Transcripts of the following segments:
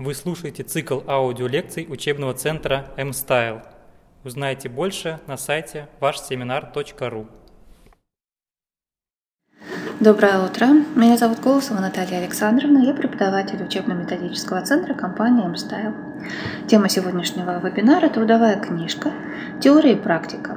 Вы слушаете цикл аудиолекций учебного центра M-Style. Узнайте больше на сайте вашсеминар.ру. Доброе утро. Меня зовут Колосова Наталья Александровна. Я преподаватель учебно-методического центра компании M-Style. Тема сегодняшнего вебинара – трудовая книжка, теория и практика.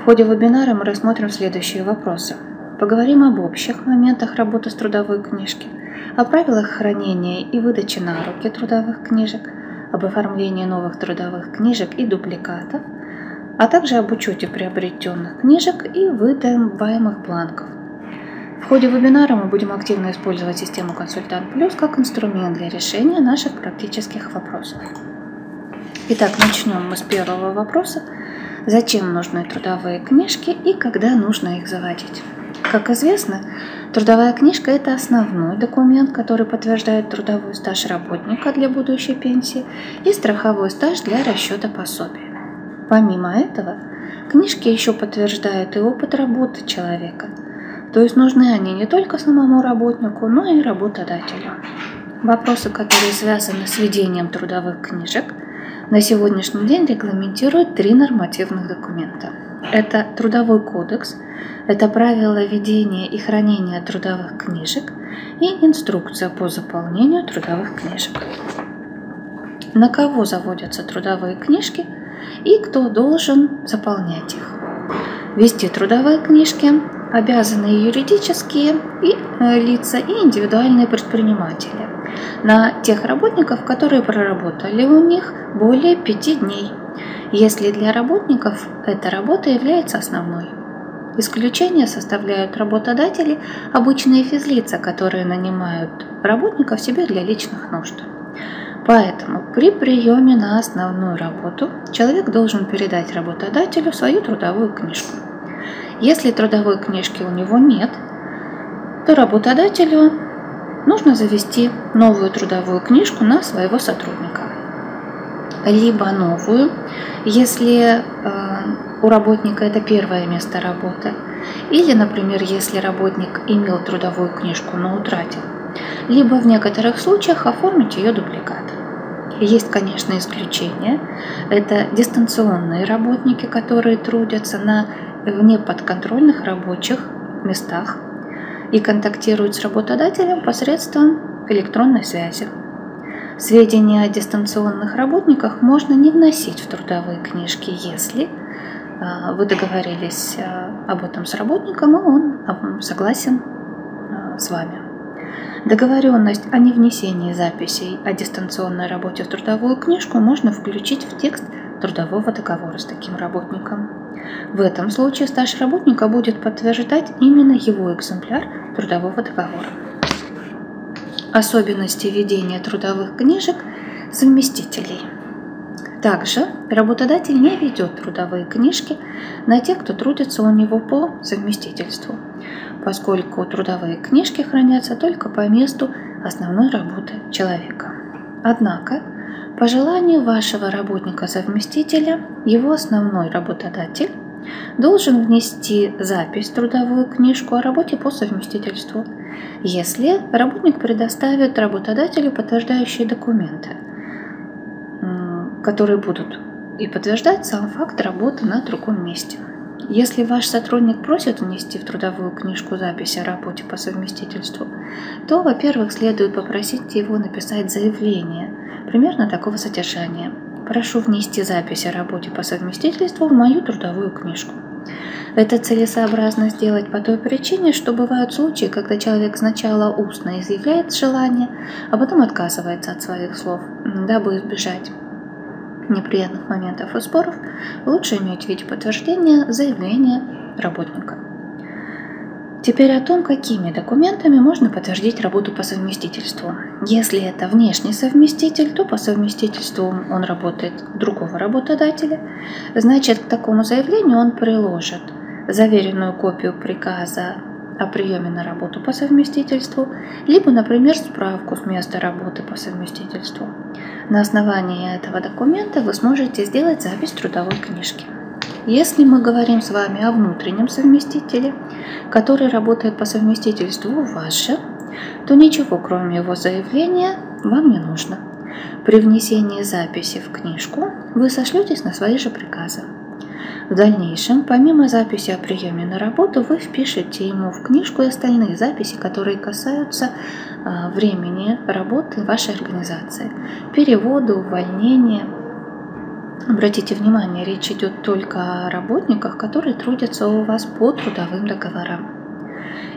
В ходе вебинара мы рассмотрим следующие вопросы. Поговорим об общих моментах работы с трудовой книжки – о правилах хранения и выдачи на руки трудовых книжек, об оформлении новых трудовых книжек и дубликатов, а также об учете приобретенных книжек и выдаваемых бланков. В ходе вебинара мы будем активно использовать систему «Консультант Плюс» как инструмент для решения наших практических вопросов. Итак, начнем мы с первого вопроса. Зачем нужны трудовые книжки и когда нужно их заводить? Как известно, Трудовая книжка – это основной документ, который подтверждает трудовой стаж работника для будущей пенсии и страховой стаж для расчета пособия. Помимо этого, книжки еще подтверждают и опыт работы человека, то есть нужны они не только самому работнику, но и работодателю. Вопросы, которые связаны с ведением трудовых книжек, на сегодняшний день регламентируют три нормативных документа. Это Трудовой кодекс – это правила ведения и хранения трудовых книжек и инструкция по заполнению трудовых книжек. На кого заводятся трудовые книжки и кто должен заполнять их. Вести трудовые книжки обязаны юридические и э, лица и индивидуальные предприниматели на тех работников, которые проработали у них более пяти дней, если для работников эта работа является основной. Исключение составляют работодатели, обычные физлица, которые нанимают работников себе для личных нужд. Поэтому при приеме на основную работу человек должен передать работодателю свою трудовую книжку. Если трудовой книжки у него нет, то работодателю нужно завести новую трудовую книжку на своего сотрудника. Либо новую, если э, у работника это первое место работы. Или, например, если работник имел трудовую книжку, но утратил. Либо в некоторых случаях оформить ее дубликат. Есть, конечно, исключения. Это дистанционные работники, которые трудятся на вне подконтрольных рабочих местах и контактируют с работодателем посредством электронной связи. Сведения о дистанционных работниках можно не вносить в трудовые книжки, если а, вы договорились а, об этом с работником, и он согласен а, с вами. Договоренность о невнесении записей о дистанционной работе в трудовую книжку можно включить в текст трудового договора с таким работником. В этом случае стаж работника будет подтверждать именно его экземпляр трудового договора. Особенности ведения трудовых книжек совместителей – также работодатель не ведет трудовые книжки на тех, кто трудится у него по совместительству, поскольку трудовые книжки хранятся только по месту основной работы человека. Однако, по желанию вашего работника-совместителя, его основной работодатель должен внести запись в трудовую книжку о работе по совместительству, если работник предоставит работодателю подтверждающие документы – которые будут и подтверждать сам факт работы на другом месте. Если ваш сотрудник просит внести в трудовую книжку запись о работе по совместительству, то, во-первых, следует попросить его написать заявление примерно такого содержания. Прошу внести запись о работе по совместительству в мою трудовую книжку. Это целесообразно сделать по той причине, что бывают случаи, когда человек сначала устно изъявляет желание, а потом отказывается от своих слов, дабы избежать неприятных моментов и споров, лучше иметь в виде подтверждения заявления работника. Теперь о том, какими документами можно подтвердить работу по совместительству. Если это внешний совместитель, то по совместительству он работает другого работодателя. Значит, к такому заявлению он приложит заверенную копию приказа о приеме на работу по совместительству, либо, например, справку с места работы по совместительству. На основании этого документа вы сможете сделать запись трудовой книжки. Если мы говорим с вами о внутреннем совместителе, который работает по совместительству у вас же, то ничего, кроме его заявления, вам не нужно. При внесении записи в книжку вы сошлетесь на свои же приказы. В дальнейшем, помимо записи о приеме на работу, вы впишете ему в книжку и остальные записи, которые касаются а, времени работы вашей организации, перевода, увольнения. Обратите внимание, речь идет только о работниках, которые трудятся у вас по трудовым договорам.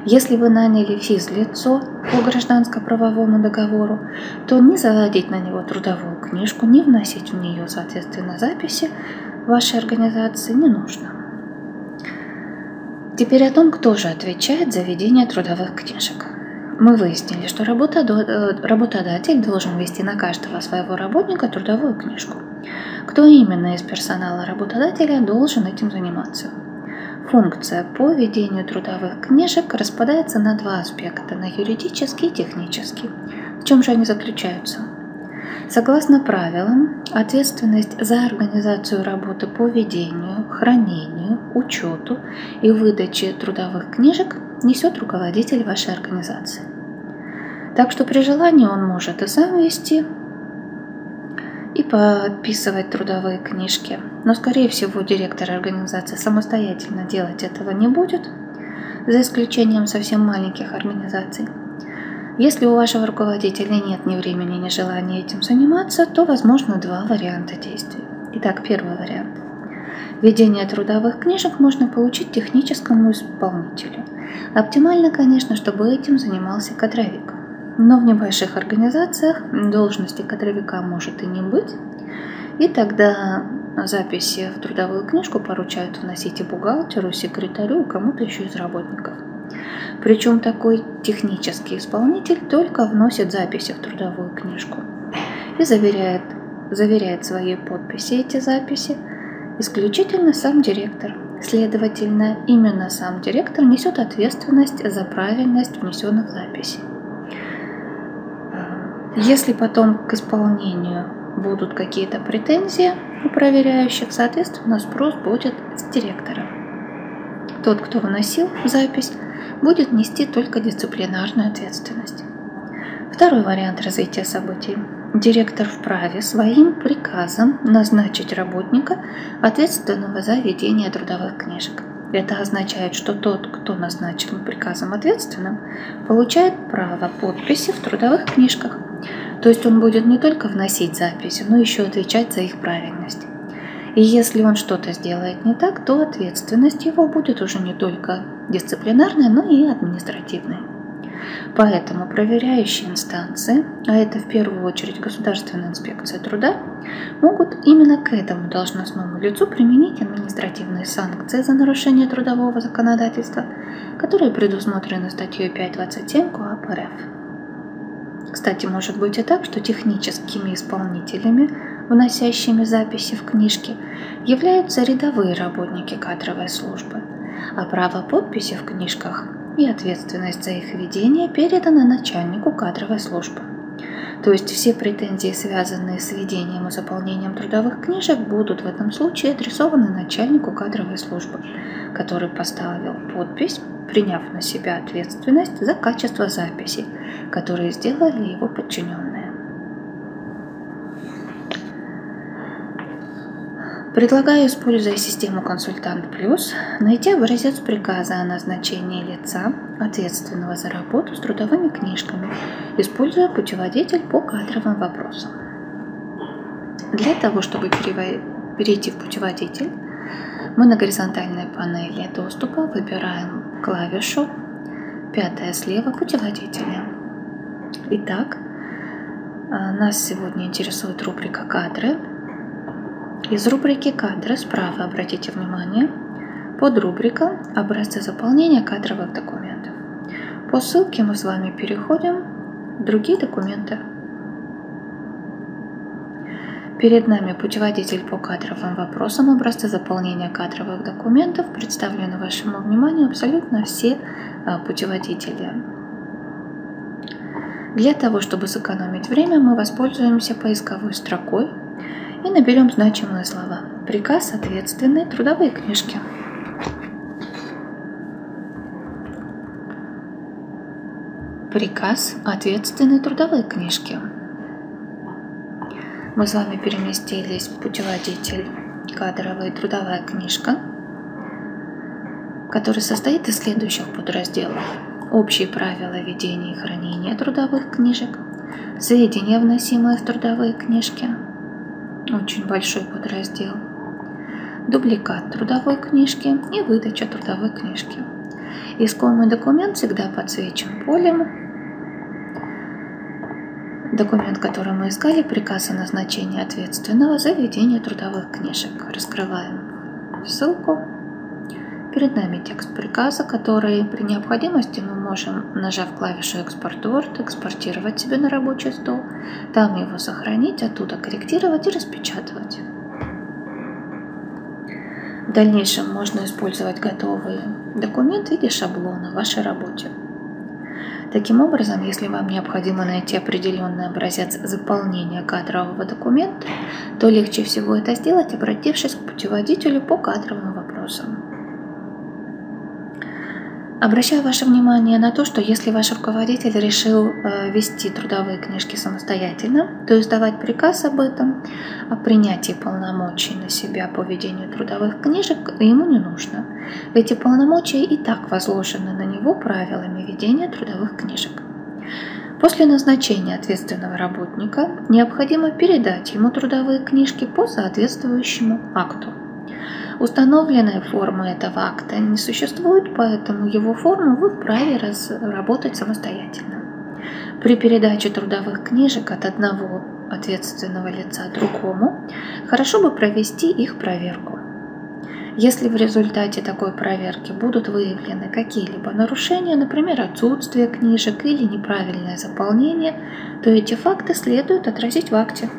Если вы наняли физлицо по гражданско-правовому договору, то не заводить на него трудовую книжку, не вносить в нее, соответственно, записи вашей организации не нужно. Теперь о том, кто же отвечает за ведение трудовых книжек. Мы выяснили, что э, работодатель должен вести на каждого своего работника трудовую книжку. Кто именно из персонала работодателя должен этим заниматься? Функция по ведению трудовых книжек распадается на два аспекта – на юридический и технический. В чем же они заключаются? Согласно правилам, ответственность за организацию работы по ведению, хранению, учету и выдаче трудовых книжек несет руководитель вашей организации. Так что при желании он может и сам вести, и подписывать трудовые книжки. Но, скорее всего, директор организации самостоятельно делать этого не будет, за исключением совсем маленьких организаций. Если у вашего руководителя нет ни времени, ни желания этим заниматься, то возможно два варианта действий. Итак, первый вариант. Ведение трудовых книжек можно получить техническому исполнителю. Оптимально, конечно, чтобы этим занимался кадровик. Но в небольших организациях должности кадровика может и не быть, и тогда записи в трудовую книжку поручают вносить и бухгалтеру, секретарю, и кому-то еще из работников. Причем такой технический исполнитель только вносит записи в трудовую книжку и заверяет, заверяет своей подписи эти записи исключительно сам директор. Следовательно, именно сам директор несет ответственность за правильность внесенных записей. Если потом к исполнению будут какие-то претензии у проверяющих, соответственно, спрос будет с директора. Тот, кто вносил запись, будет нести только дисциплинарную ответственность. Второй вариант развития событий. Директор вправе своим приказом назначить работника, ответственного за ведение трудовых книжек. Это означает, что тот, кто назначен приказом ответственным, получает право подписи в трудовых книжках. То есть он будет не только вносить записи, но еще отвечать за их правильность. И если он что-то сделает не так, то ответственность его будет уже не только дисциплинарная, но и административная. Поэтому проверяющие инстанции, а это в первую очередь Государственная инспекция труда, могут именно к этому должностному лицу применить административные санкции за нарушение трудового законодательства, которые предусмотрены статьей 5.27 КоАП РФ. Кстати, может быть и так, что техническими исполнителями, вносящими записи в книжки, являются рядовые работники кадровой службы, а право подписи в книжках и ответственность за их ведение передана начальнику кадровой службы. То есть все претензии, связанные с ведением и заполнением трудовых книжек, будут в этом случае адресованы начальнику кадровой службы, который поставил подпись, приняв на себя ответственность за качество записи, которые сделали его подчиненные. Предлагаю, используя систему «Консультант Плюс», найти образец приказа о назначении лица, ответственного за работу с трудовыми книжками, используя путеводитель по кадровым вопросам. Для того, чтобы перейти в путеводитель, мы на горизонтальной панели доступа выбираем клавишу пятая слева путеводителя. Итак, а, нас сегодня интересует рубрика «Кадры», из рубрики «Кадры» справа обратите внимание, под рубрика «Образцы заполнения кадровых документов». По ссылке мы с вами переходим в другие документы. Перед нами путеводитель по кадровым вопросам образцы заполнения кадровых документов. Представлены вашему вниманию абсолютно все а, путеводители. Для того, чтобы сэкономить время, мы воспользуемся поисковой строкой и наберем значимые слова. Приказ ответственный, трудовые книжки. Приказ ответственной трудовые книжки. мы с вами переместились в путеводитель кадровая трудовая книжка, который состоит из следующих подразделов. Общие правила ведения и хранения трудовых книжек, сведения, вносимые в трудовые книжки, очень большой подраздел, дубликат трудовой книжки и выдача трудовой книжки. Искомый документ всегда подсвечен полем Документ, который мы искали, приказ о назначении ответственного за ведение трудовых книжек. Раскрываем ссылку. Перед нами текст приказа, который при необходимости мы можем, нажав клавишу «Экспорт Word», экспортировать себе на рабочий стол, там его сохранить, оттуда корректировать и распечатывать. В дальнейшем можно использовать готовые документы в виде шаблона в вашей работе. Таким образом, если вам необходимо найти определенный образец заполнения кадрового документа, то легче всего это сделать, обратившись к путеводителю по кадровым вопросам. Обращаю ваше внимание на то, что если ваш руководитель решил э, вести трудовые книжки самостоятельно, то издавать приказ об этом, о принятии полномочий на себя по ведению трудовых книжек ему не нужно. Эти полномочия и так возложены на него правилами ведения трудовых книжек. После назначения ответственного работника необходимо передать ему трудовые книжки по соответствующему акту. Установленная форма этого акта не существует, поэтому его форму вы вправе разработать самостоятельно. При передаче трудовых книжек от одного ответственного лица другому хорошо бы провести их проверку. Если в результате такой проверки будут выявлены какие-либо нарушения, например, отсутствие книжек или неправильное заполнение, то эти факты следует отразить в акте.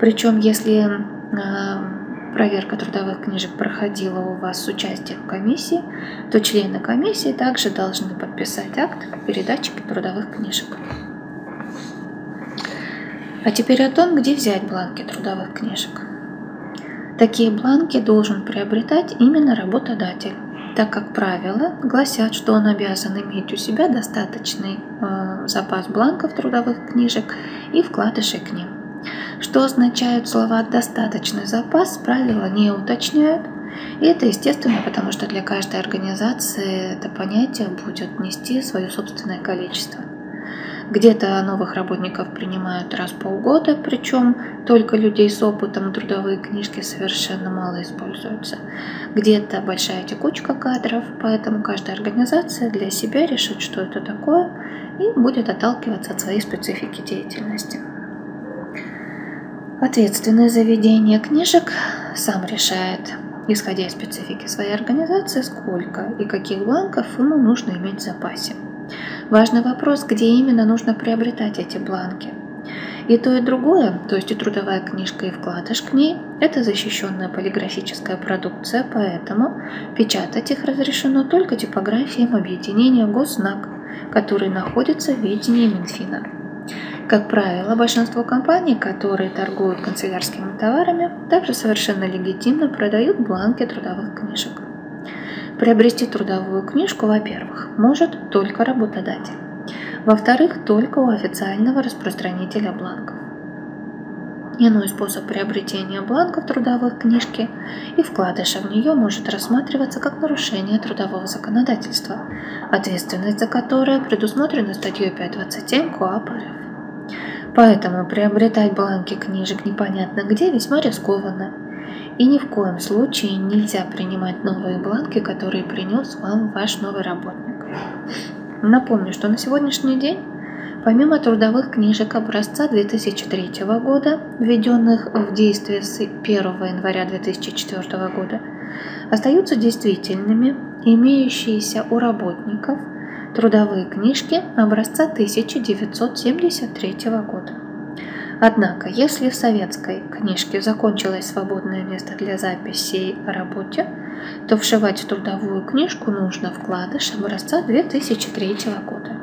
Причем, если а, проверка трудовых книжек проходила у вас с участием комиссии, то члены комиссии также должны подписать акт передачи трудовых книжек. А теперь о том, где взять бланки трудовых книжек. Такие бланки должен приобретать именно работодатель, так как правила гласят, что он обязан иметь у себя достаточный э, запас бланков трудовых книжек и вкладышей к ним. Что означают слова «достаточный запас» правила не уточняют. И это естественно, потому что для каждой организации это понятие будет нести свое собственное количество. Где-то новых работников принимают раз в полгода, причем только людей с опытом трудовые книжки совершенно мало используются. Где-то большая текучка кадров, поэтому каждая организация для себя решит, что это такое, и будет отталкиваться от своей специфики деятельности. Ответственное заведение книжек сам решает, исходя из специфики своей организации, сколько и каких бланков ему нужно иметь в запасе. Важный вопрос, где именно нужно приобретать эти бланки. И то, и другое, то есть и трудовая книжка, и вкладыш к ней, это защищенная полиграфическая продукция, поэтому печатать их разрешено только типографиям объединения Госнак, который находится в ведении Минфина. Как правило, большинство компаний, которые торгуют канцелярскими товарами, также совершенно легитимно продают бланки трудовых книжек. Приобрести трудовую книжку, во-первых, может только работодатель. Во-вторых, только у официального распространителя бланков. Иной способ приобретения бланков трудовых книжки и вкладыша в нее может рассматриваться как нарушение трудового законодательства, ответственность за которое предусмотрена статьей 527 КоАП РФ. Поэтому приобретать бланки книжек непонятно где весьма рискованно. И ни в коем случае нельзя принимать новые бланки, которые принес вам ваш новый работник. Напомню, что на сегодняшний день, помимо трудовых книжек образца 2003 года, введенных в действие с 1 января 2004 года, остаются действительными имеющиеся у работников – трудовые книжки образца 1973 года. Однако, если в советской книжке закончилось свободное место для записей о работе, то вшивать в трудовую книжку нужно вкладыш образца 2003 года.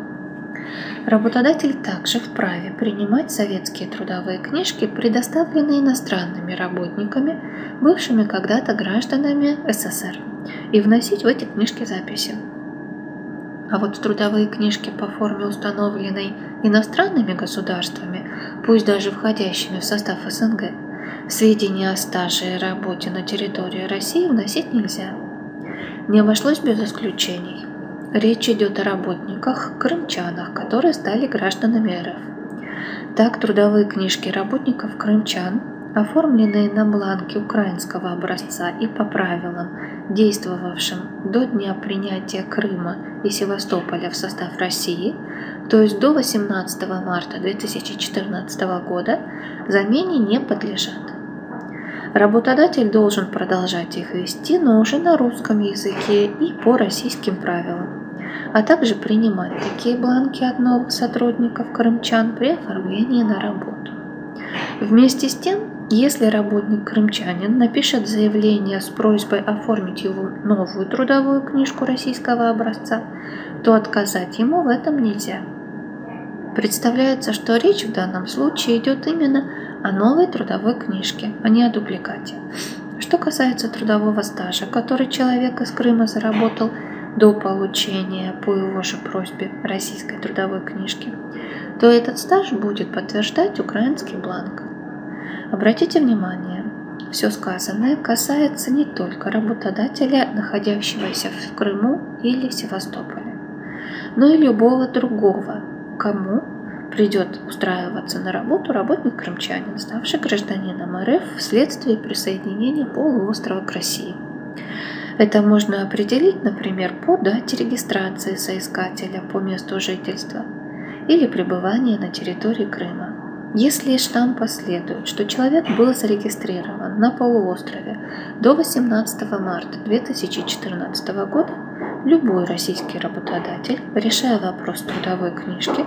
Работодатель также вправе принимать советские трудовые книжки, предоставленные иностранными работниками, бывшими когда-то гражданами СССР, и вносить в эти книжки записи. А вот трудовые книжки по форме, установленной иностранными государствами, пусть даже входящими в состав СНГ, сведения о стаже и работе на территории России вносить нельзя. Не обошлось без исключений. Речь идет о работниках-крымчанах, которые стали гражданами РФ. Так, трудовые книжки работников крымчан оформленные на бланке украинского образца и по правилам, действовавшим до дня принятия Крыма и Севастополя в состав России, то есть до 18 марта 2014 года, замене не подлежат. Работодатель должен продолжать их вести, но уже на русском языке и по российским правилам, а также принимать такие бланки от новых сотрудников крымчан при оформлении на работу. Вместе с тем, если работник-крымчанин напишет заявление с просьбой оформить его новую трудовую книжку российского образца, то отказать ему в этом нельзя. Представляется, что речь в данном случае идет именно о новой трудовой книжке, а не о дубликате. Что касается трудового стажа, который человек из Крыма заработал до получения по его же просьбе российской трудовой книжки, то этот стаж будет подтверждать украинский бланк. Обратите внимание, все сказанное касается не только работодателя, находящегося в Крыму или Севастополе, но и любого другого, кому придет устраиваться на работу работник-крымчанин, ставший гражданином РФ вследствие присоединения полуострова к России. Это можно определить, например, по дате регистрации соискателя по месту жительства или пребывания на территории Крыма. Если штамп последует, что человек был зарегистрирован на полуострове до 18 марта 2014 года, любой российский работодатель, решая вопрос трудовой книжки,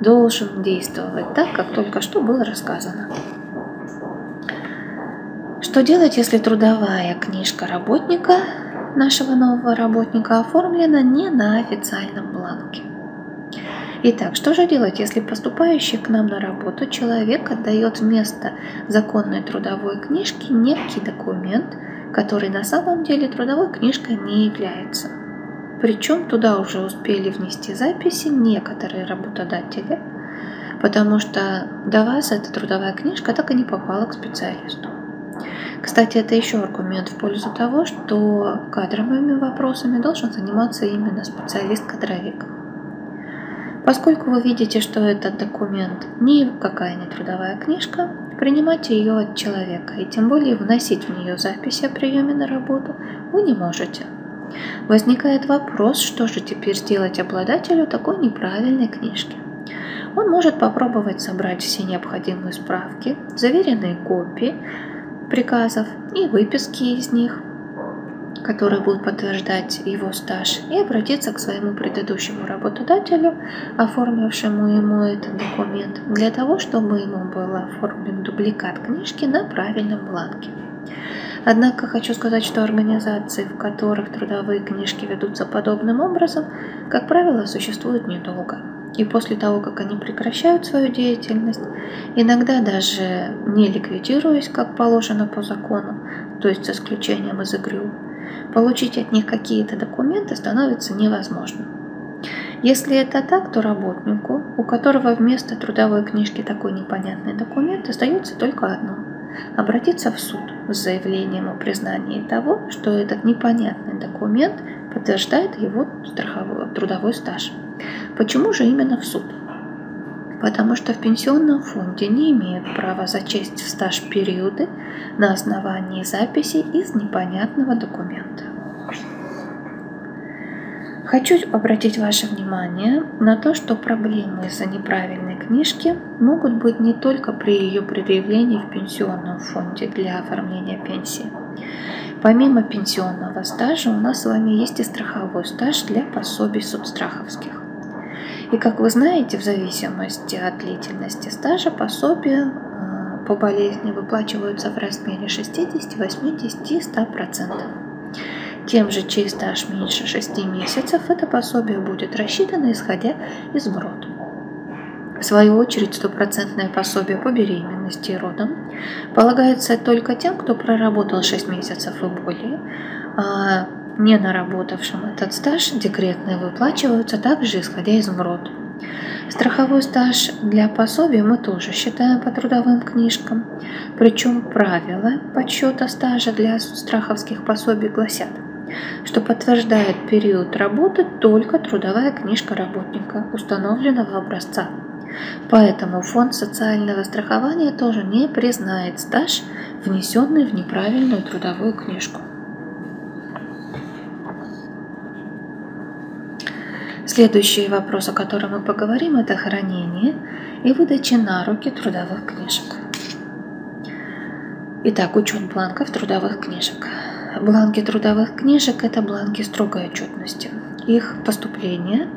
должен действовать так, как только что было рассказано. Что делать, если трудовая книжка работника, нашего нового работника, оформлена не на официальном бланке? Итак, что же делать, если поступающий к нам на работу человек отдает вместо законной трудовой книжки некий документ, который на самом деле трудовой книжкой не является? Причем туда уже успели внести записи некоторые работодатели, потому что до вас эта трудовая книжка так и не попала к специалисту. Кстати, это еще аргумент в пользу того, что кадровыми вопросами должен заниматься именно специалист-кадровик. Поскольку вы видите, что этот документ не трудовая книжка, принимайте ее от человека и тем более вносить в нее записи о приеме на работу вы не можете. Возникает вопрос, что же теперь сделать обладателю такой неправильной книжки. Он может попробовать собрать все необходимые справки, заверенные копии приказов и выписки из них – которые будут подтверждать его стаж, и обратиться к своему предыдущему работодателю, оформившему ему этот документ, для того, чтобы ему был оформлен дубликат книжки на правильном бланке. Однако хочу сказать, что организации, в которых трудовые книжки ведутся подобным образом, как правило, существуют недолго. И после того, как они прекращают свою деятельность, иногда даже не ликвидируясь, как положено по закону, то есть с исключением из игры, получить от них какие-то документы становится невозможным. Если это так, то работнику, у которого вместо трудовой книжки такой непонятный документ, остается только одно – обратиться в суд с заявлением о признании того, что этот непонятный документ подтверждает его страховой, трудовой стаж. Почему же именно в суд? Потому что в пенсионном фонде не имеют права зачесть в стаж периоды на основании записи из непонятного документа. Хочу обратить ваше внимание на то, что проблемы из-за неправильной книжки могут быть не только при ее предъявлении в пенсионном фонде для оформления пенсии. Помимо пенсионного стажа у нас с вами есть и страховой стаж для пособий соцстраховских. И как вы знаете, в зависимости от длительности стажа пособия э, по болезни выплачиваются в размере 60, 80 и 100%. Тем же, чей стаж меньше 6 месяцев, это пособие будет рассчитано, исходя из БРОД. В свою очередь, стопроцентное пособие по беременности и родам полагается только тем, кто проработал 6 месяцев и более, а не наработавшим этот стаж декретные выплачиваются также исходя из МРОД. Страховой стаж для пособия мы тоже считаем по трудовым книжкам. Причем правила подсчета стажа для страховских пособий гласят, что подтверждает период работы только трудовая книжка работника установленного образца. Поэтому фонд социального страхования тоже не признает стаж, внесенный в неправильную трудовую книжку. Следующий вопрос, о котором мы поговорим, это хранение и выдача на руки трудовых книжек. Итак, учет бланков трудовых книжек. Бланки трудовых книжек – это бланки строгой отчетности. Их поступление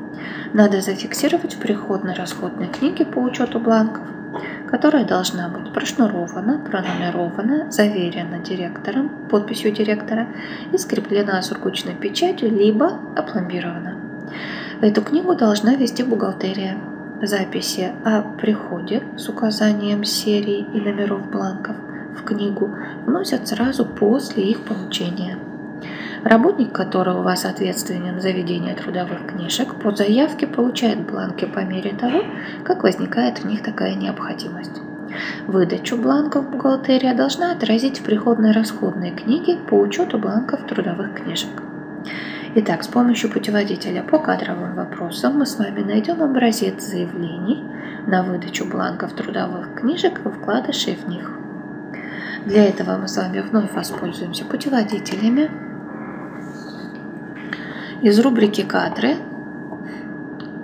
надо зафиксировать в приходно-расходной книге по учету бланков, которая должна быть прошнурована, пронумерована, заверена директором, подписью директора и скреплена сургучной печатью, либо опломбирована. Эту книгу должна вести бухгалтерия. Записи о приходе с указанием серии и номеров бланков в книгу вносят сразу после их получения. Работник, который у вас ответственен за ведение трудовых книжек, по заявке получает бланки по мере того, как возникает в них такая необходимость. Выдачу бланков бухгалтерия должна отразить в приходной расходной книге по учету бланков трудовых книжек. Итак, с помощью путеводителя по кадровым вопросам мы с вами найдем образец заявлений на выдачу бланков трудовых книжек и вкладышей в них. Для этого мы с вами вновь воспользуемся путеводителями. Из рубрики «Кадры»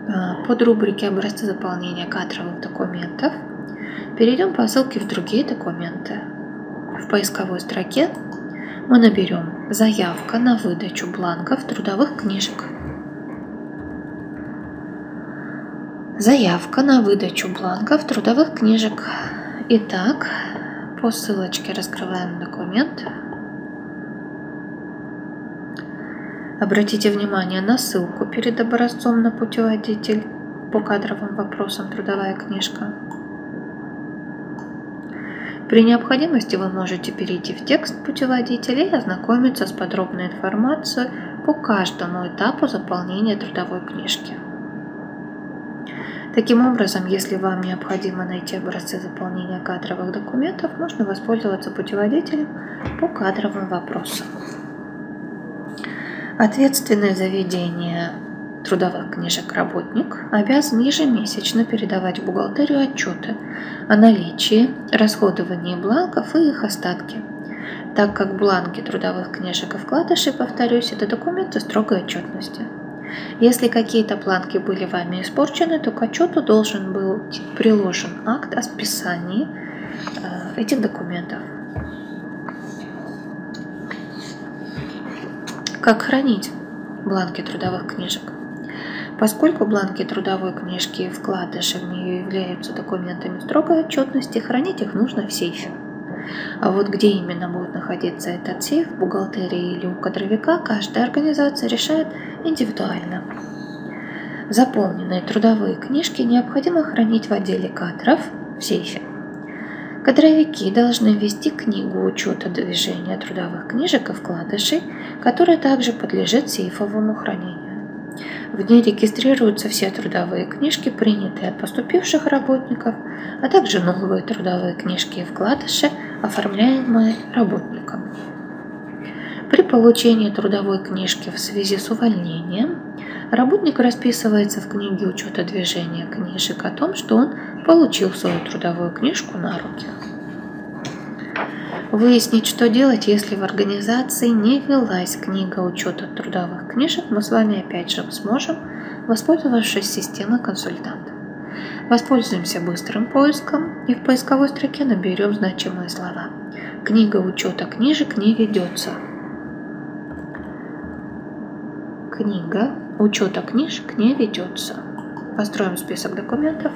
а, под рубрики «Образцы заполнения кадровых документов» перейдем по ссылке в другие документы. В поисковой строке мы наберем «Заявка на выдачу бланков трудовых книжек». Заявка на выдачу бланков трудовых книжек. Итак, по ссылочке раскрываем документ. Обратите внимание на ссылку перед образцом на путеводитель по кадровым вопросам «Трудовая книжка». При необходимости вы можете перейти в текст путеводителя и ознакомиться с подробной информацией по каждому этапу заполнения трудовой книжки. Таким образом, если вам необходимо найти образцы заполнения кадровых документов, можно воспользоваться путеводителем по кадровым вопросам. Ответственное за ведение трудовых книжек работник обязан ежемесячно передавать в бухгалтерию отчеты о наличии, расходовании бланков и их остатки, так как бланки трудовых книжек и вкладышей, повторюсь, это документы строгой отчетности. Если какие-то бланки были вами испорчены, то к отчету должен был приложен акт о списании э, этих документов. Как хранить бланки трудовых книжек? Поскольку бланки трудовой книжки и вкладыши в нее являются документами строгой отчетности, хранить их нужно в сейфе. А вот где именно будет находиться этот сейф, в бухгалтерии или у кадровика, каждая организация решает индивидуально. Заполненные трудовые книжки необходимо хранить в отделе кадров в сейфе. Кадровики должны вести книгу учета движения трудовых книжек и вкладышей, которая также подлежит сейфовому хранению. В ней регистрируются все трудовые книжки, принятые от поступивших работников, а также новые трудовые книжки и вкладыши, оформляемые работником. При получении трудовой книжки в связи с увольнением работник расписывается в книге учета движения книжек о том, что он получил свою трудовую книжку на руки. Выяснить, что делать, если в организации не велась книга учета трудовых книжек, мы с вами опять же сможем, воспользовавшись системой консультанта. Воспользуемся быстрым поиском и в поисковой строке наберем значимые слова. Книга учета книжек не ведется. Книга учета книжек не ведется. Построим список документов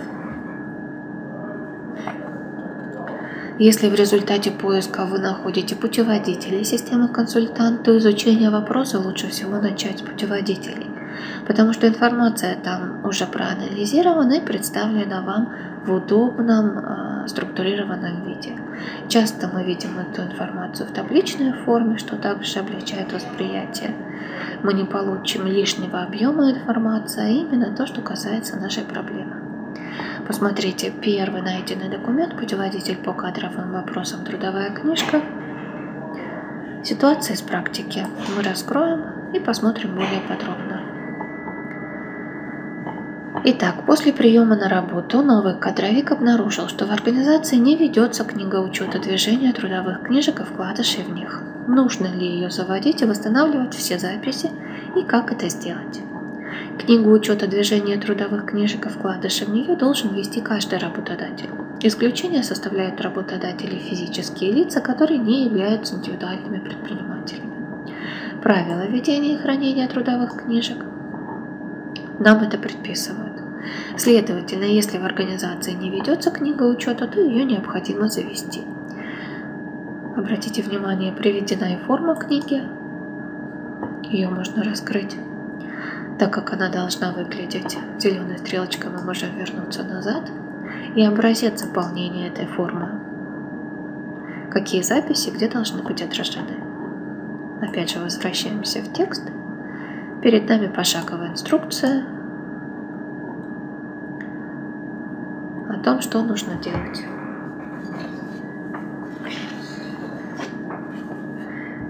Если в результате поиска вы находите путеводители системы консультант, то изучение вопроса лучше всего начать с путеводителей, потому что информация там уже проанализирована и представлена вам в удобном э, структурированном виде. Часто мы видим эту информацию в табличной форме, что также облегчает восприятие. Мы не получим лишнего объема информации, а именно то, что касается нашей проблемы. Посмотрите первый найденный документ, путеводитель по кадровым вопросам, трудовая книжка. Ситуация из практики мы раскроем и посмотрим более подробно. Итак, после приема на работу новый кадровик обнаружил, что в организации не ведется книга учета движения трудовых книжек и вкладышей в них. Нужно ли ее заводить и восстанавливать все записи и как это сделать? Книгу учета движения трудовых книжек и вкладышей в нее должен вести каждый работодатель. Исключение составляют работодатели физические лица, которые не являются индивидуальными предпринимателями. Правила ведения и хранения трудовых книжек нам это предписывают. Следовательно, если в организации не ведется книга учета, то ее необходимо завести. Обратите внимание, приведена и форма книги. Ее можно раскрыть так, как она должна выглядеть. Зеленой стрелочкой мы можем вернуться назад и образец заполнения этой формы. Какие записи где должны быть отражены. Опять же возвращаемся в текст. Перед нами пошаговая инструкция, том, что нужно делать.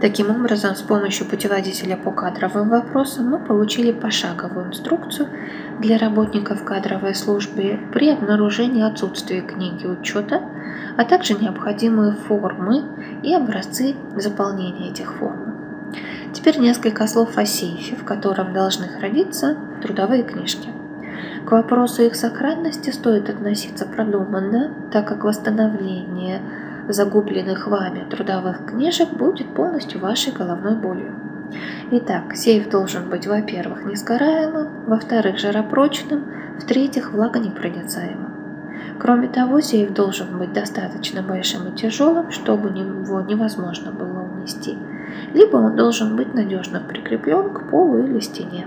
Таким образом, с помощью путеводителя по кадровым вопросам мы получили пошаговую инструкцию для работников кадровой службы при обнаружении отсутствия книги учета, а также необходимые формы и образцы заполнения этих форм. Теперь несколько слов о сейфе, в котором должны храниться трудовые книжки. К вопросу их сохранности стоит относиться продуманно, так как восстановление загубленных вами трудовых книжек будет полностью вашей головной болью. Итак, сейф должен быть, во-первых, несгораемым, во-вторых, жаропрочным, в-третьих, влагонепроницаемым. Кроме того, сейф должен быть достаточно большим и тяжелым, чтобы его невозможно было унести, либо он должен быть надежно прикреплен к полу или стене.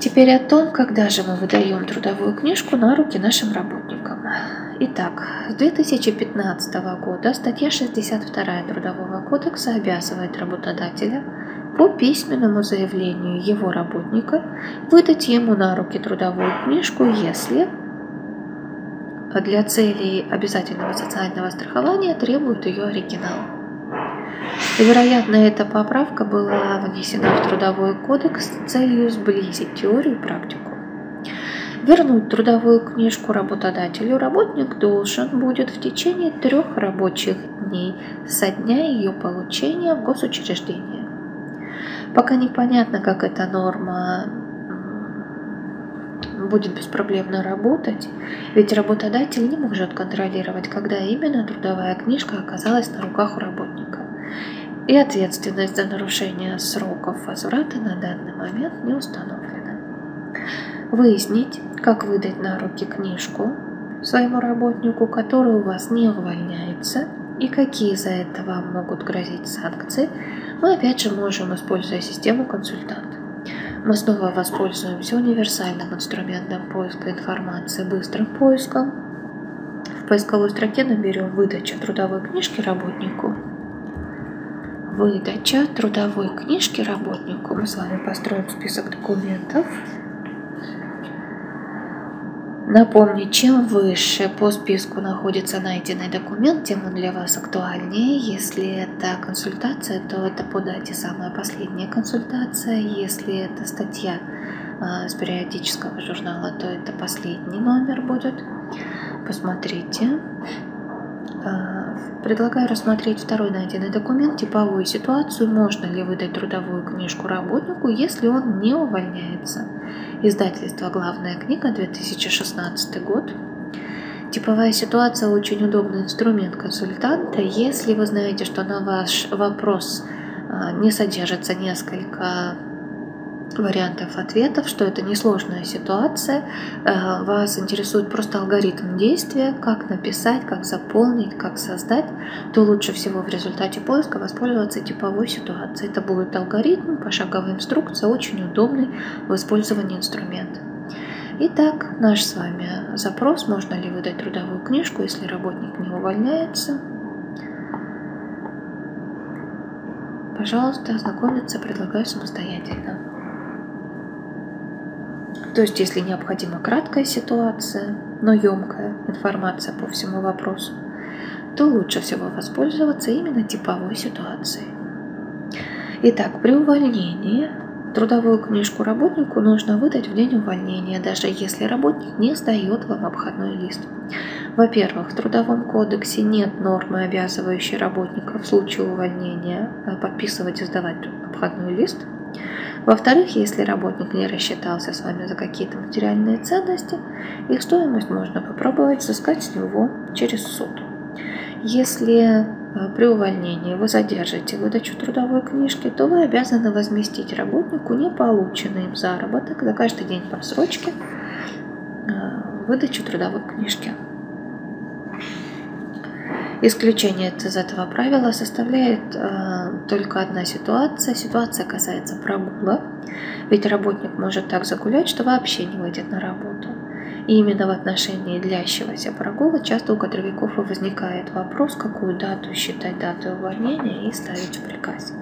Теперь о том, когда же мы выдаем трудовую книжку на руки нашим работникам. Итак, с 2015 года статья 62 Трудового кодекса обязывает работодателя по письменному заявлению его работника выдать ему на руки трудовую книжку, если для целей обязательного социального страхования требует ее оригинал. Вероятно, эта поправка была внесена в Трудовой кодекс с целью сблизить теорию и практику. Вернуть трудовую книжку работодателю работник должен будет в течение трех рабочих дней со дня ее получения в госучреждение. Пока непонятно, как эта норма будет беспроблемно работать, ведь работодатель не может контролировать, когда именно трудовая книжка оказалась на руках у работника и ответственность за нарушение сроков возврата на данный момент не установлена. Выяснить, как выдать на руки книжку своему работнику, который у вас не увольняется, и какие за это вам могут грозить санкции, мы опять же можем, используя систему консультант. Мы снова воспользуемся универсальным инструментом поиска информации быстрым поиском. В поисковой строке наберем «Выдача трудовой книжки работнику» выдача трудовой книжки работнику. Мы с вами построим список документов. Напомню, чем выше по списку находится найденный документ, тем он для вас актуальнее. Если это консультация, то это по дате самая последняя консультация. Если это статья а, с периодического журнала, то это последний номер будет. Посмотрите. А, предлагаю рассмотреть второй найденный документ, типовую ситуацию, можно ли выдать трудовую книжку работнику, если он не увольняется. Издательство «Главная книга», 2016 год. Типовая ситуация – очень удобный инструмент консультанта. Если вы знаете, что на ваш вопрос а, не содержится несколько вариантов ответов, что это несложная ситуация, э, вас интересует просто алгоритм действия, как написать, как заполнить, как создать, то лучше всего в результате поиска воспользоваться типовой ситуацией. Это будет алгоритм, пошаговая инструкция, очень удобный в использовании инструмент. Итак, наш с вами запрос, можно ли выдать трудовую книжку, если работник не увольняется. Пожалуйста, ознакомиться предлагаю самостоятельно. То есть, если необходима краткая ситуация, но емкая информация по всему вопросу, то лучше всего воспользоваться именно типовой ситуацией. Итак, при увольнении трудовую книжку работнику нужно выдать в день увольнения, даже если работник не сдает вам обходной лист. Во-первых, в Трудовом кодексе нет нормы, обязывающей работника в случае увольнения э, подписывать и сдавать обходной лист. Во-вторых, если работник не рассчитался с вами за какие-то материальные ценности, их стоимость можно попробовать взыскать с него через суд. Если э, при увольнении вы задержите выдачу трудовой книжки, то вы обязаны возместить работнику не полученный им заработок за каждый день просрочки э, выдачу трудовой книжки. Исключение из этого правила составляет э, только одна ситуация. Ситуация касается прогула, ведь работник может так загулять, что вообще не выйдет на работу. И именно в отношении длящегося прогула часто у кадровиков и возникает вопрос, какую дату считать датой увольнения и ставить в приказе.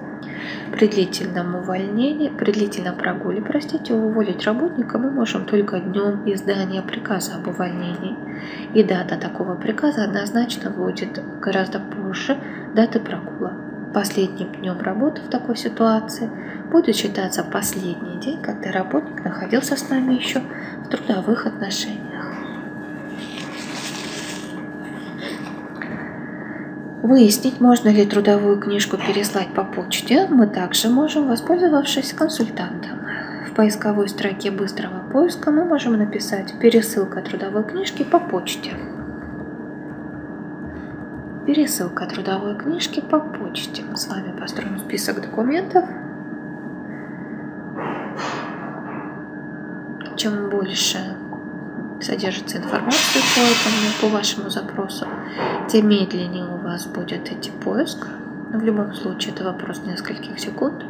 При длительном увольнении, при длительном прогуле, простите, уволить работника мы можем только днем издания приказа об увольнении. И дата такого приказа однозначно будет гораздо позже даты прогула. Последним днем работы в такой ситуации будет считаться последний день, когда работник находился с нами еще в трудовых отношениях. Выяснить, можно ли трудовую книжку переслать по почте, мы также можем, воспользовавшись консультантом. В поисковой строке быстрого поиска мы можем написать «Пересылка трудовой книжки по почте». Пересылка трудовой книжки по почте. Мы с вами построим список документов. Чем больше содержится информация по этому, по вашему запросу, тем медленнее у вас будет идти поиск. Но в любом случае это вопрос нескольких секунд.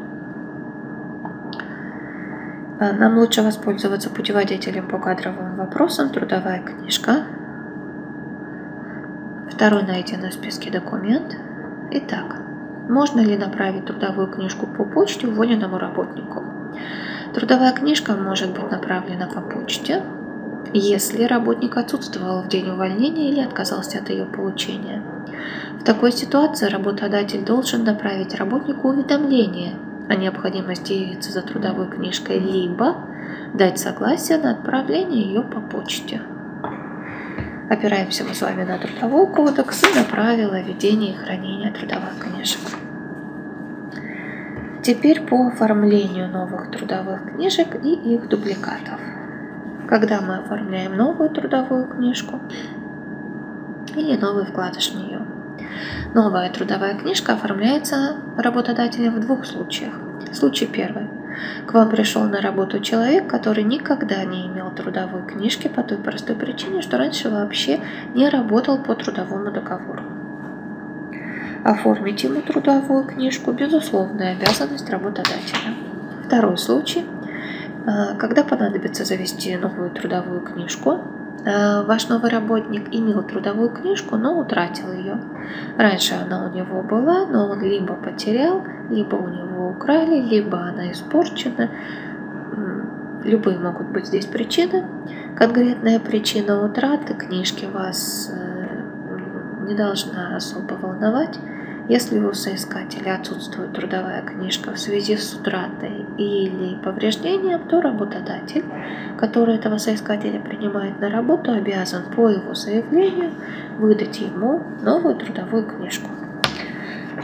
А, нам лучше воспользоваться путеводителем по кадровым вопросам «Трудовая книжка». Второй найденный в списке документ. Итак, можно ли направить трудовую книжку по почте уволенному работнику? Трудовая книжка может быть направлена по почте если работник отсутствовал в день увольнения или отказался от ее получения. В такой ситуации работодатель должен направить работнику уведомление о необходимости явиться за трудовой книжкой, либо дать согласие на отправление ее по почте. Опираемся мы с вами на трудовой кодекс и на правила ведения и хранения трудовых книжек. Теперь по оформлению новых трудовых книжек и их дубликатов когда мы оформляем новую трудовую книжку или новый вкладыш в нее. Новая трудовая книжка оформляется работодателем в двух случаях. Случай первый. К вам пришел на работу человек, который никогда не имел трудовой книжки по той простой причине, что раньше вообще не работал по трудовому договору. Оформить ему трудовую книжку – безусловная обязанность работодателя. Второй случай – когда понадобится завести новую трудовую книжку, а, ваш новый работник имел трудовую книжку, но утратил ее. Раньше она у него была, но он либо потерял, либо у него украли, либо она испорчена. Любые могут быть здесь причины. Конкретная причина утраты книжки вас э, не должна особо волновать. Если у соискателя отсутствует трудовая книжка в связи с утратой или повреждением, то работодатель, который этого соискателя принимает на работу, обязан по его заявлению выдать ему новую трудовую книжку.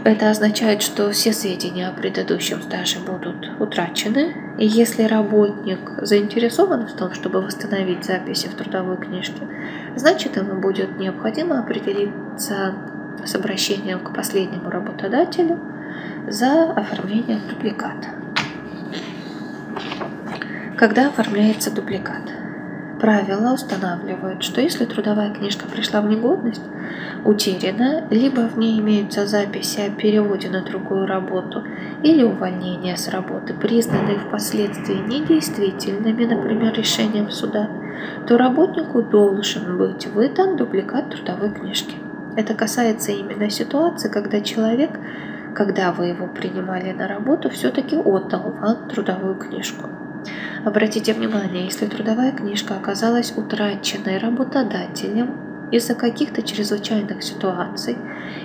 Это означает, что все сведения о предыдущем стаже будут утрачены, и если работник заинтересован в том, чтобы восстановить записи в трудовой книжке, значит ему будет необходимо определиться с обращением к последнему работодателю за оформлением дубликата. Когда оформляется дубликат? Правила устанавливают, что если трудовая книжка пришла в негодность, утеряна, либо в ней имеются записи о переводе на другую работу или увольнение с работы, признанные впоследствии недействительными, например, решением суда, то работнику должен быть выдан дубликат трудовой книжки. Это касается именно ситуации, когда человек, когда вы его принимали на работу, все-таки отдал вам трудовую книжку. Обратите внимание, если трудовая книжка оказалась утраченной работодателем из-за каких-то чрезвычайных ситуаций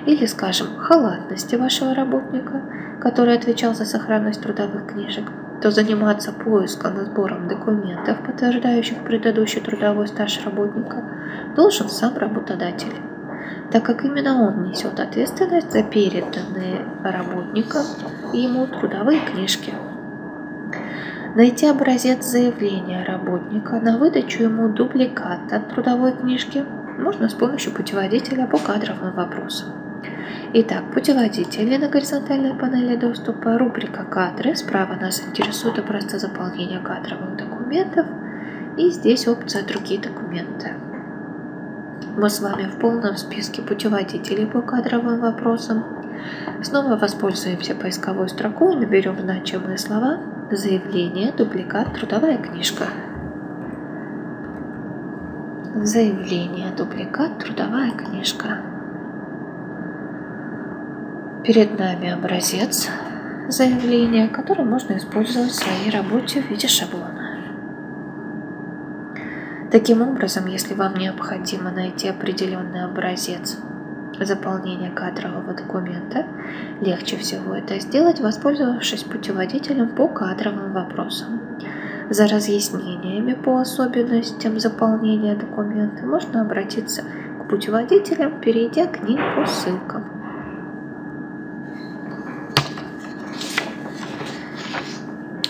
или, скажем, халатности вашего работника, который отвечал за сохранность трудовых книжек, то заниматься поиском и сбором документов, подтверждающих предыдущий трудовой стаж работника, должен сам работодатель, так как именно он несет ответственность за переданные работникам ему трудовые книжки. Найти образец заявления работника на выдачу ему дубликата трудовой книжки можно с помощью путеводителя по кадровым вопросам. Итак, путеводители на горизонтальной панели доступа, рубрика «Кадры». Справа нас интересует образцы заполнения кадровых документов. И здесь опция «Другие документы». Мы с вами в полном списке путеводителей по кадровым вопросам. Снова воспользуемся поисковой строкой наберем значимые слова «Заявление», «Дубликат», «Трудовая книжка». Заявление, дубликат, трудовая книжка. Перед нами образец заявления, который можно использовать в своей работе в виде шаблона. Таким образом, если вам необходимо найти определенный образец заполнения кадрового документа, легче всего это сделать, воспользовавшись путеводителем по кадровым вопросам. За разъяснениями по особенностям заполнения документа можно обратиться к путеводителям, перейдя к ним по ссылкам.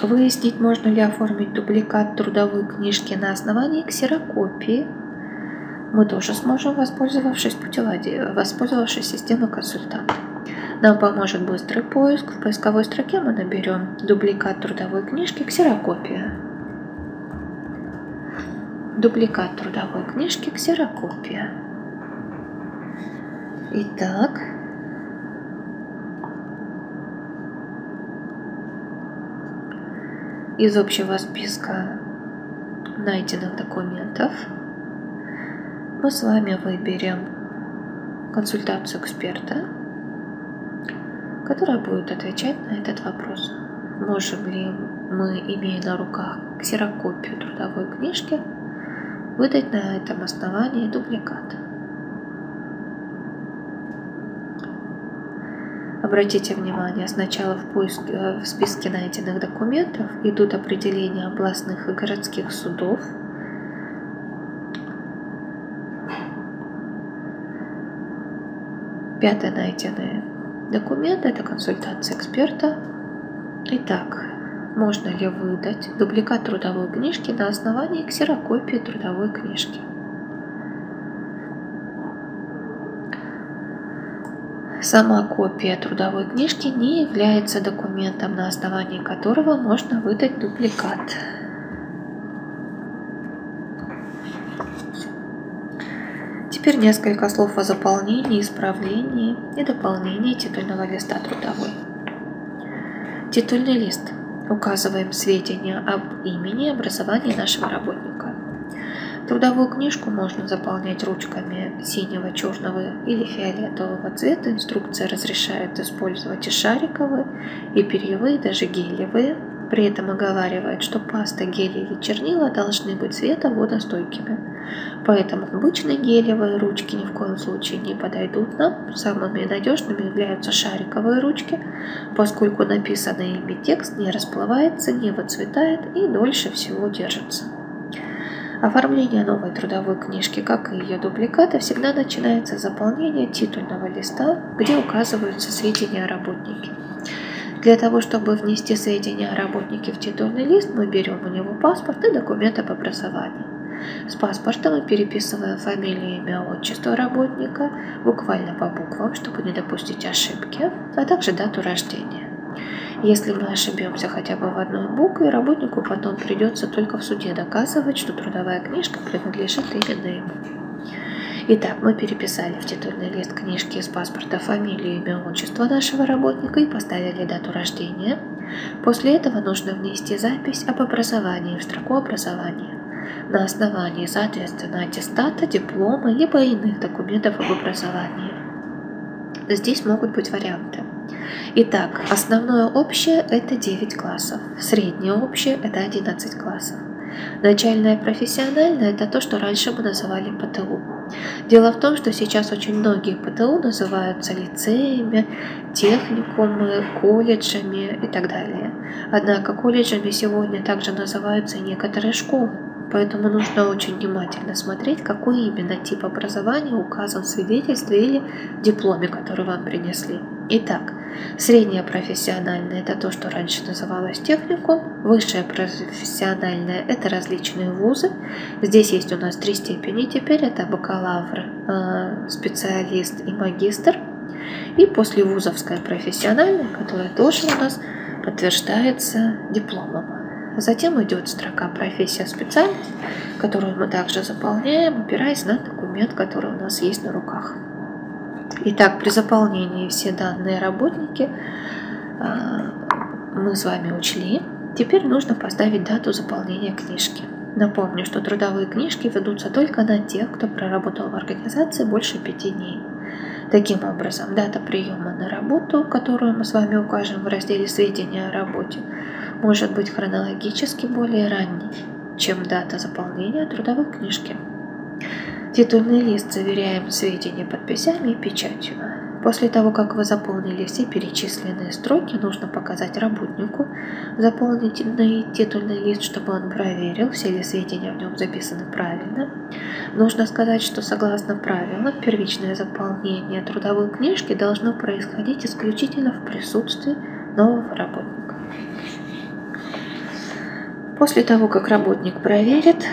Выяснить, можно ли оформить дубликат трудовой книжки на основании ксерокопии. Мы тоже сможем, воспользовавшись путеводи, воспользовавшись системой консультанта. Нам поможет быстрый поиск. В поисковой строке мы наберем дубликат трудовой книжки ксерокопия. Дубликат трудовой книжки ксерокопия. Итак, из общего списка найденных документов мы с вами выберем консультацию эксперта, которая будет отвечать на этот вопрос. Можем ли мы, имея на руках ксерокопию трудовой книжки, выдать на этом основании дубликат? Обратите внимание, сначала в, поиске, э, в списке найденных документов идут определения областных и городских судов. Пятый найденный документ – это консультация эксперта. Итак, можно ли выдать дубликат трудовой книжки на основании ксерокопии трудовой книжки? Сама копия трудовой книжки не является документом, на основании которого можно выдать дубликат. Теперь несколько слов о заполнении, исправлении и дополнении титульного листа трудовой. Титульный лист. Указываем сведения об имени и образовании нашего работника. Трудовую книжку можно заполнять ручками синего, черного или фиолетового цвета. Инструкция разрешает использовать и шариковые, и перьевые, даже гелевые. При этом оговаривает, что паста, гель или чернила должны быть световодостойкими. Поэтому обычные гелевые ручки ни в коем случае не подойдут нам. Самыми надежными являются шариковые ручки, поскольку написанный ими текст не расплывается, не выцветает и дольше всего держится. Оформление новой трудовой книжки, как и ее дубликата, всегда начинается с заполнения титульного листа, где указываются сведения о работнике. Для того, чтобы внести сведения о работнике в титульный лист, мы берем у него паспорт и документ об образовании. С паспорта мы переписываем фамилию, имя, отчество работника, буквально по буквам, чтобы не допустить ошибки, а также дату рождения. Если мы ошибемся хотя бы в одной букве, работнику потом придется только в суде доказывать, что трудовая книжка принадлежит именно ему. Итак, мы переписали в титульный лист книжки из паспорта фамилию, имя, отчество нашего работника и поставили дату рождения. После этого нужно внести запись об образовании в строку образования на основании, соответственно, аттестата, диплома либо иных документов об образовании. Здесь могут быть варианты. Итак, основное общее – это 9 классов, среднее общее – это 11 классов. Начальное профессиональное – это то, что раньше мы называли ПТУ. Дело в том, что сейчас очень многие ПТУ называются лицеями, техникумы, колледжами и так далее. Однако колледжами сегодня также называются некоторые школы. Поэтому нужно очень внимательно смотреть, какой именно тип образования указан в свидетельстве или дипломе, который вам принесли. Итак, среднее профессиональное – это то, что раньше называлось техникум. Высшее профессиональное – это различные вузы. Здесь есть у нас три степени теперь – это бакалавр, э, специалист и магистр. И после вузовское профессиональное, которое тоже у нас подтверждается дипломом. Затем идет строка «Профессия специальность», которую мы также заполняем, опираясь на документ, который у нас есть на руках. Итак, при заполнении все данные работники а, мы с вами учли. Теперь нужно поставить дату заполнения книжки. Напомню, что трудовые книжки ведутся только на тех, кто проработал в организации больше пяти дней. Таким образом, дата приема на работу, которую мы с вами укажем в разделе «Сведения о работе», может быть хронологически более ранней, чем дата заполнения трудовой книжки. Титульный лист заверяем сведения подписями и печатью. После того, как вы заполнили все перечисленные строки, нужно показать работнику заполненный титульный лист, чтобы он проверил, все ли сведения в нем записаны правильно. Нужно сказать, что согласно правилам, первичное заполнение трудовой книжки должно происходить исключительно в присутствии нового работника. После того, как работник проверит,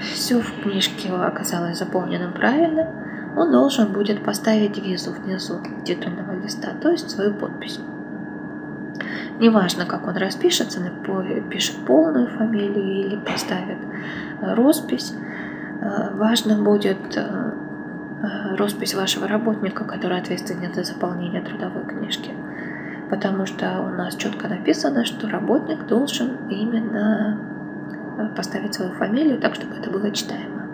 все в книжке оказалось заполненным правильно, он должен будет поставить визу внизу титульного листа, то есть свою подпись. Неважно, как он распишется, пишет полную фамилию или поставит э, роспись. Э, важно будет роспись вашего работника, который ответственен за заполнение трудовой книжки потому что у нас четко написано, что работник должен именно э, поставить свою фамилию так, чтобы это было читаемо.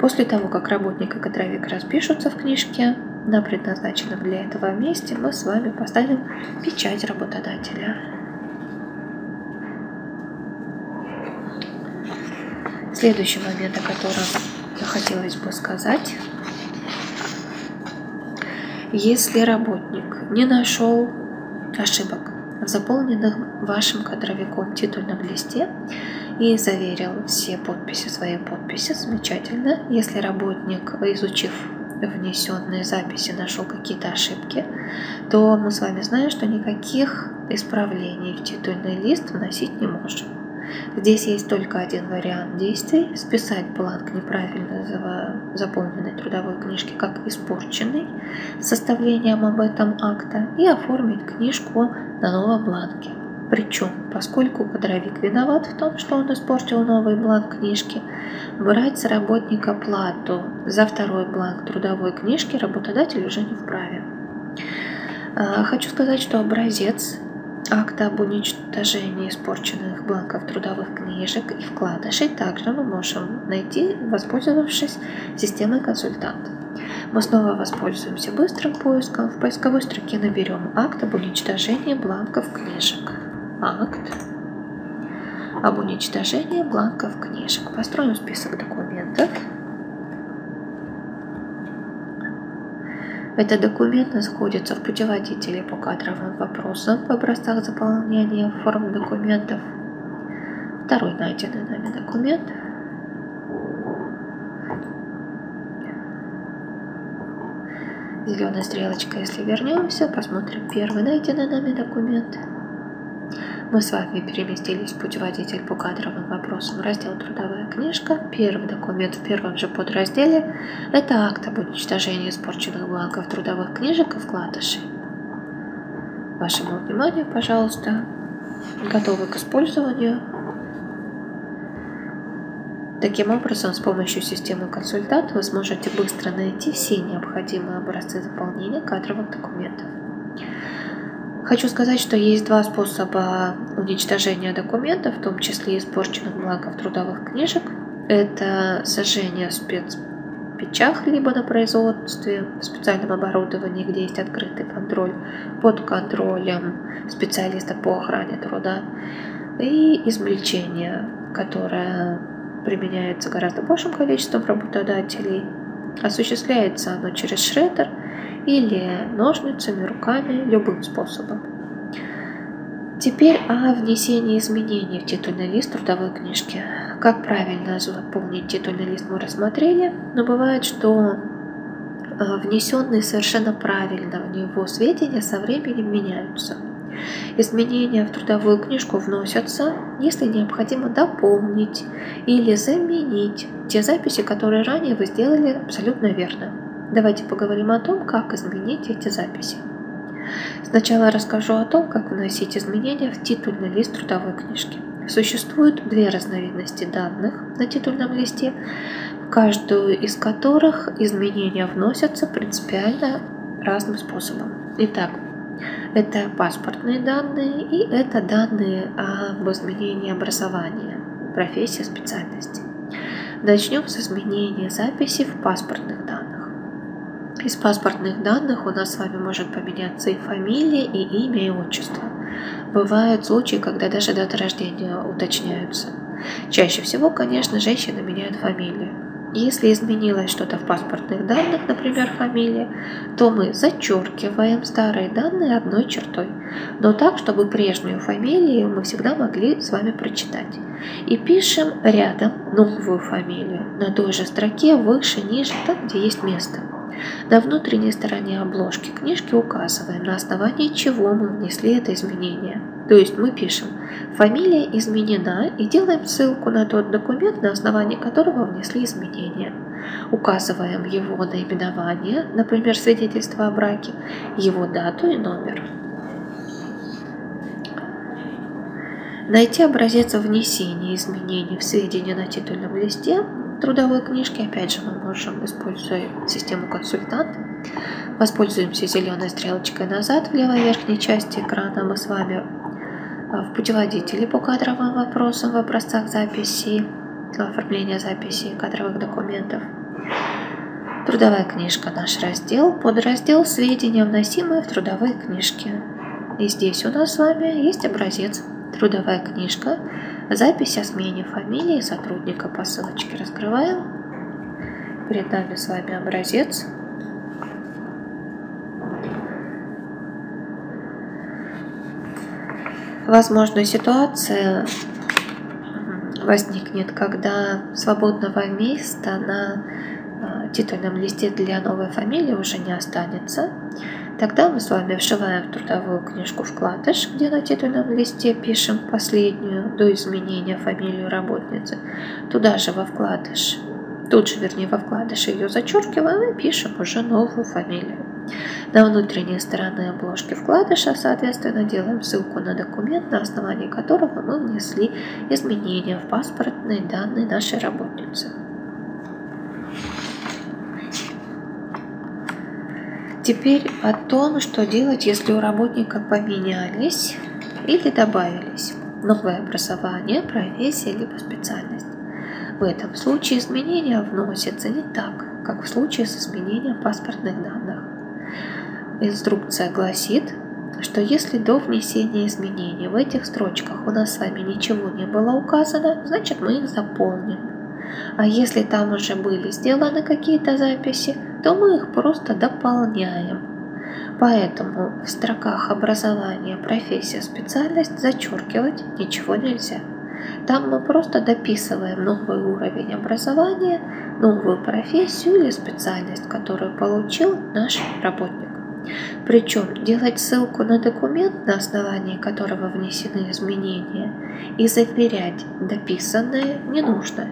После того, как работник и кадровик распишутся в книжке на предназначенном для этого месте, мы с вами поставим печать работодателя. Следующий момент, о котором хотелось бы сказать. Если работник не нашел ошибок, заполненных вашим кадровиком титульном листе и заверил все подписи своей подписи. Замечательно. Если работник, изучив внесенные записи, нашел какие-то ошибки, то мы с вами знаем, что никаких исправлений в титульный лист вносить не можем. Здесь есть только один вариант действий – списать бланк неправильно заполненной трудовой книжки как испорченный составлением об этом акта и оформить книжку на новом бланке. Причем, поскольку кадровик виноват в том, что он испортил новый бланк книжки, брать с работника плату за второй бланк трудовой книжки работодатель уже не вправе. А, хочу сказать, что образец акта об уничтожении испорченных бланков трудовых книжек и вкладышей также мы можем найти, воспользовавшись системой консультант. Мы снова воспользуемся быстрым поиском. В поисковой строке наберем акт об уничтожении бланков книжек. Акт об уничтожении бланков книжек. Построим список документов. Этот документ находится в путеводителе по кадровым вопросам в образцах заполнения форм документов. Второй найденный нами документ. Зеленая стрелочка, если вернемся, посмотрим первый найденный нами документ. Мы с вами переместились в путеводитель кадровым вопросам, раздел «Трудовая книжка». Первый документ в первом же подразделе – это акт об уничтожении испорченных бланков трудовых книжек и вкладышей. Вашему вниманию, пожалуйста, готовы к использованию. Таким образом, с помощью системы консультант вы сможете быстро найти все необходимые образцы заполнения кадровых документов. Хочу сказать, что есть два способа уничтожения документов, в том числе испорченных бланков трудовых книжек. Это сожжение спец печах, либо на производстве в специальном оборудовании, где есть открытый контроль, под контролем специалиста по охране труда, и измельчение, которое применяется гораздо большим количеством работодателей. Осуществляется оно через шредер или ножницами, руками, любым способом. Теперь о внесении изменений в титульный лист трудовой книжки. Как правильно заполнить титульный лист мы рассмотрели, но бывает, что а, внесенные совершенно правильно в него сведения со временем меняются. Изменения в трудовую книжку вносятся, если необходимо дополнить или заменить те записи, которые ранее вы сделали абсолютно верно. Давайте поговорим о том, как изменить эти записи. Сначала расскажу о том, как вносить изменения в титульный лист трудовой книжки. Существуют две разновидности данных на титульном листе, в каждую из которых изменения вносятся принципиально разным способом. Итак, это паспортные данные и это данные об изменении образования, профессии, специальности. Начнем с изменения записи в паспортных данных. Из паспортных данных у нас с вами может поменяться и фамилия, и имя, и отчество. Бывают случаи, когда даже даты рождения уточняются. Чаще всего, конечно, женщины меняют фамилию. Если изменилось что-то в паспортных данных, например, фамилия, то мы зачеркиваем старые данные одной чертой, но так, чтобы прежнюю фамилию мы всегда могли с вами прочитать. И пишем рядом новую фамилию на той же строке, выше, ниже, там, где есть место. На внутренней стороне обложки книжки указываем, на основании чего мы внесли это изменение. То есть мы пишем «фамилия изменена» и делаем ссылку на тот документ, на основании которого внесли изменения. Указываем его наименование, например, свидетельство о браке, его дату и номер. Найти образец внесения изменений в сведения на титульном листе трудовой книжки, опять же, мы можем, используя систему консультант, воспользуемся зеленой стрелочкой назад в левой верхней части экрана. Мы с вами а, в путеводителе по кадровым вопросам в образцах записи, оформления записи кадровых документов. Трудовая книжка наш раздел, подраздел сведения, вносимые в трудовые книжки. И здесь у нас с вами есть образец трудовая книжка, Запись о смене фамилии сотрудника по ссылочке раскрываем. Перед нами с вами образец. Возможно, ситуация возникнет, когда свободного места на а, титульном листе для новой фамилии уже не останется. Тогда мы с вами вшиваем трудовую книжку вкладыш, где на титульном листе пишем последнюю до изменения фамилию работницы. Туда же во вкладыш, тут же, вернее, во вкладыш ее зачеркиваем и пишем уже новую фамилию. На внутренней стороне обложки вкладыша, соответственно, делаем ссылку на документ, на основании которого мы внесли изменения в паспортные данные нашей работницы. Теперь о том, что делать, если у работника поменялись или добавились новое образование, профессия либо специальность. В этом случае изменения вносятся не так, как в случае с изменением паспортных данных. Инструкция гласит, что если до внесения изменений в этих строчках у нас с вами ничего не было указано, значит мы их заполним. А если там уже были сделаны какие-то записи, то мы их просто дополняем. Поэтому в строках образования, профессия, специальность зачеркивать ничего нельзя. Там мы просто дописываем новый уровень образования, новую профессию или специальность, которую получил наш работник. Причем делать ссылку на документ, на основании которого внесены изменения, и заверять дописанное не нужно,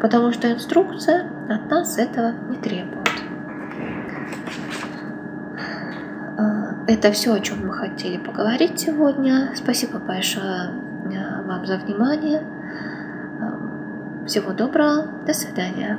потому что инструкция от нас этого не требует. А, это все, о чем мы хотели поговорить сегодня. Спасибо большое а, вам за внимание. А, всего доброго. До свидания.